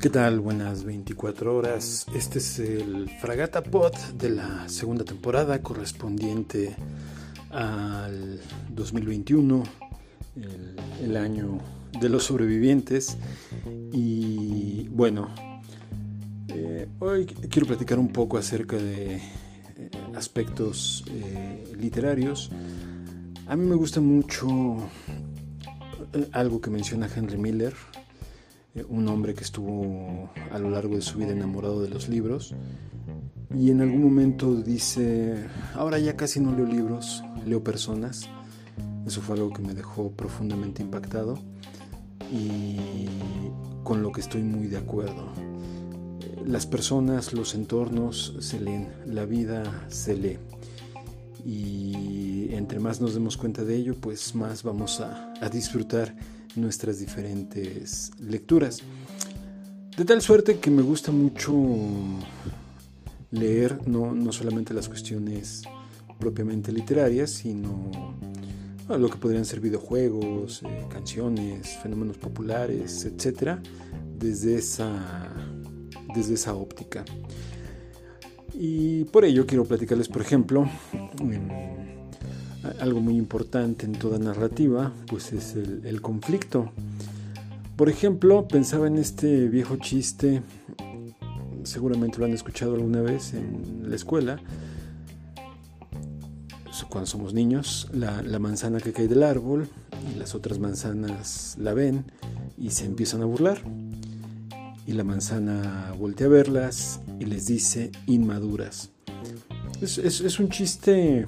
¿Qué tal? Buenas 24 horas. Este es el Fragata Pod de la segunda temporada correspondiente al 2021, el, año de los sobrevivientes. Y bueno, eh, hoy quiero platicar un poco acerca de eh, aspectos eh, literarios. A mí me gusta mucho algo que menciona Henry Miller un hombre que estuvo a lo largo de su vida enamorado de los libros y en algún momento dice, ahora ya casi no leo libros, leo personas. Eso fue algo que me dejó profundamente impactado y con lo que estoy muy de acuerdo. Las personas, los entornos se leen, la vida se lee. Y entre más nos demos cuenta de ello, pues más vamos a, a disfrutar nuestras diferentes lecturas. De tal suerte que me gusta mucho leer no, solamente las cuestiones propiamente literarias, sino lo que podrían ser videojuegos, eh, canciones, fenómenos populares, etcétera, desde esa, desde esa óptica. Y por ello quiero platicarles, por ejemplo, algo muy importante en toda narrativa, pues es el, conflicto. Por ejemplo, pensaba en este viejo chiste, seguramente lo han escuchado alguna vez en la escuela, cuando somos niños, la, manzana que cae del árbol y las otras manzanas la ven y se empiezan a burlar. Y la manzana voltea a verlas y les dice inmaduras. Es, es un chiste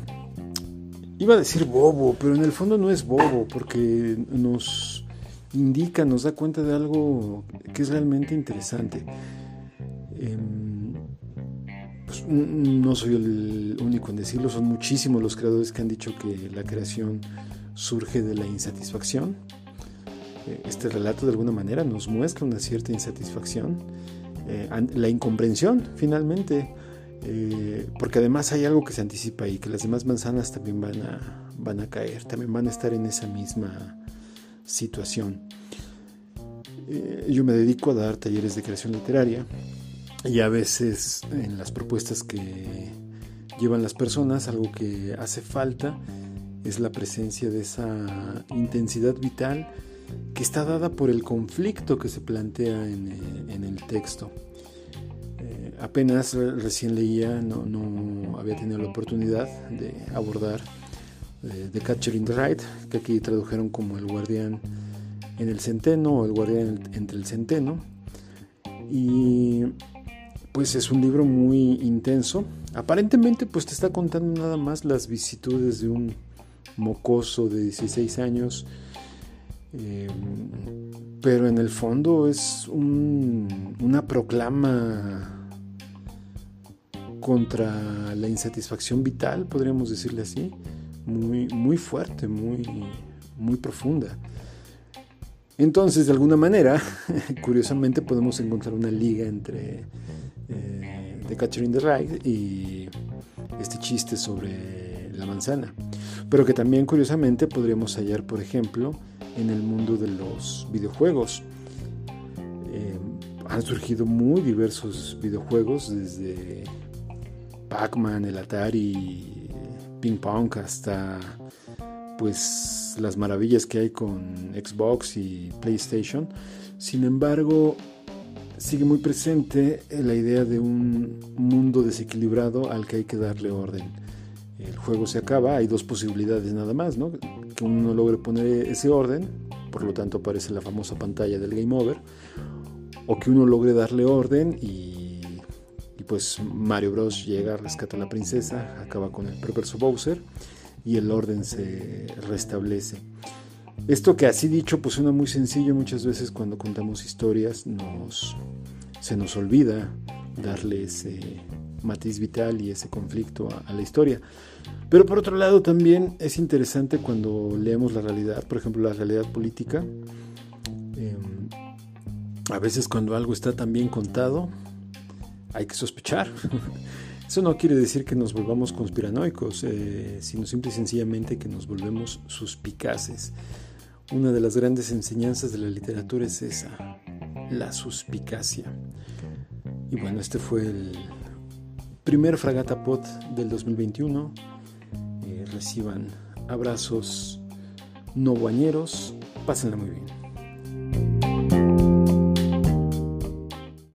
Iba a decir bobo, pero en el fondo no es bobo, porque nos indica, nos da cuenta de algo que es realmente interesante. Em, pues, no soy el único en decirlo, son muchísimos los creadores que han dicho que la creación surge de la insatisfacción. Eh, este relato de alguna manera nos muestra una cierta insatisfacción, eh, la incomprensión finalmente eh, porque además hay algo que se anticipa y que las demás manzanas también van a, van a caer, también van a estar en esa misma situación. Eh, yo me dedico a dar talleres de creación literaria y a veces en las propuestas que llevan las personas algo que hace falta es la presencia de esa intensidad vital que está dada por el conflicto que se plantea en el texto apenas recién leía, no, había tenido la oportunidad de abordar eh, The Catcher in the Ride, que aquí tradujeron como El guardián en el centeno o El guardián entre el centeno. Y pues es un libro muy intenso. Aparentemente pues te está contando nada más las vicitudes de un mocoso de 16 años. Eh, pero en el fondo es una proclama contra la insatisfacción vital, podríamos decirle así, muy, muy fuerte, muy, muy profunda. Entonces, de alguna manera, curiosamente, podemos encontrar una liga entre eh, The Catcher in the Rye y este chiste sobre la manzana. Pero que también, curiosamente, podríamos hallar, por ejemplo, en el mundo de los videojuegos. Eh, han surgido muy diversos videojuegos desde Pac-Man, el Atari, Ping Pong, hasta pues las maravillas que hay con Xbox y PlayStation. Sin embargo, sigue muy presente la idea de un mundo desequilibrado al que hay que darle orden. El juego se acaba, hay dos posibilidades nada más, ¿no? Que uno logre poner ese orden, por lo tanto aparece la famosa pantalla del game over, o que uno logre darle orden y pues Mario Bros llega, rescata a la princesa, acaba con el perverso Bowser y el orden se restablece. Esto que así dicho pues suena muy sencillo muchas veces cuando contamos historias nos, se nos olvida darle ese matiz vital y ese conflicto a, la historia. Pero por otro lado también es interesante cuando leemos la realidad, por ejemplo la realidad política. Em, a veces cuando algo está tan bien contado, hay que sospechar. Eso no quiere decir que nos volvamos conspiranoicos, eh, sino simple y sencillamente que nos volvemos suspicaces. Una de las grandes enseñanzas de la literatura es esa, la suspicacia. Y bueno, este fue el primer Fragata Pod del 2021. Eh, reciban abrazos no bañeros, pásenla muy bien.